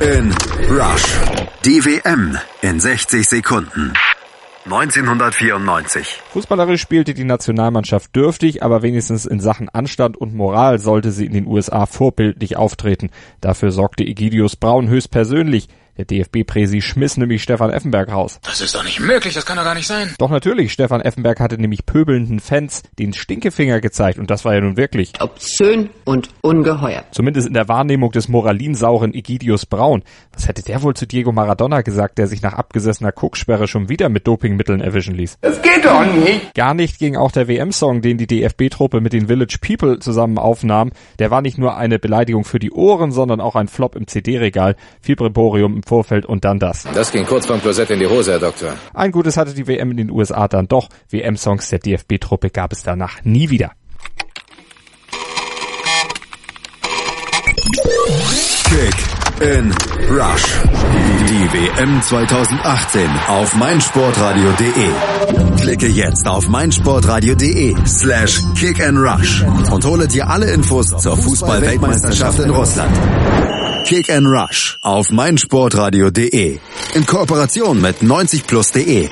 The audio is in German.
in Rush. Die WM in 60 Sekunden. 1994. Fußballerisch spielte die Nationalmannschaft dürftig, aber wenigstens in Sachen Anstand und Moral sollte sie in den USA vorbildlich auftreten. Dafür sorgte Egidius Braun höchstpersönlich. Der DFB-Präsi schmiss nämlich Stefan Effenberg raus. Das ist doch nicht möglich, das kann doch gar nicht sein. Doch natürlich, Stefan Effenberg hatte nämlich pöbelnden Fans den Stinkefinger gezeigt und das war ja nun wirklich obszön und ungeheuer. Zumindest in der Wahrnehmung des moralinsauren Egidius Braun. Was hätte der wohl zu Diego Maradona gesagt, der sich nach abgesessener Kucksperre schon wieder mit Dopingmitteln erwischen ließ? Das geht doch nicht. Gar nicht ging auch der WM-Song, den die DFB-Truppe mit den Village People zusammen aufnahm. Der war nicht nur eine Beleidigung für die Ohren, sondern auch ein Flop im CD-Regal. Im Vorfeld und dann das. Das ging kurz vom Klosett in die Hose, Herr Doktor. Ein gutes hatte die WM in den USA dann doch. WM-Songs der DFB-Truppe gab es danach nie wieder. Kick in Rush. Die WM 2018 auf meinsportradio.de. Klicke jetzt auf meinsportradio.de slash kick and rush und hole dir alle Infos zur Fußball-Weltmeisterschaft in Russland. Kick and Rush auf meinsportradio.de in Kooperation mit 90plus.de.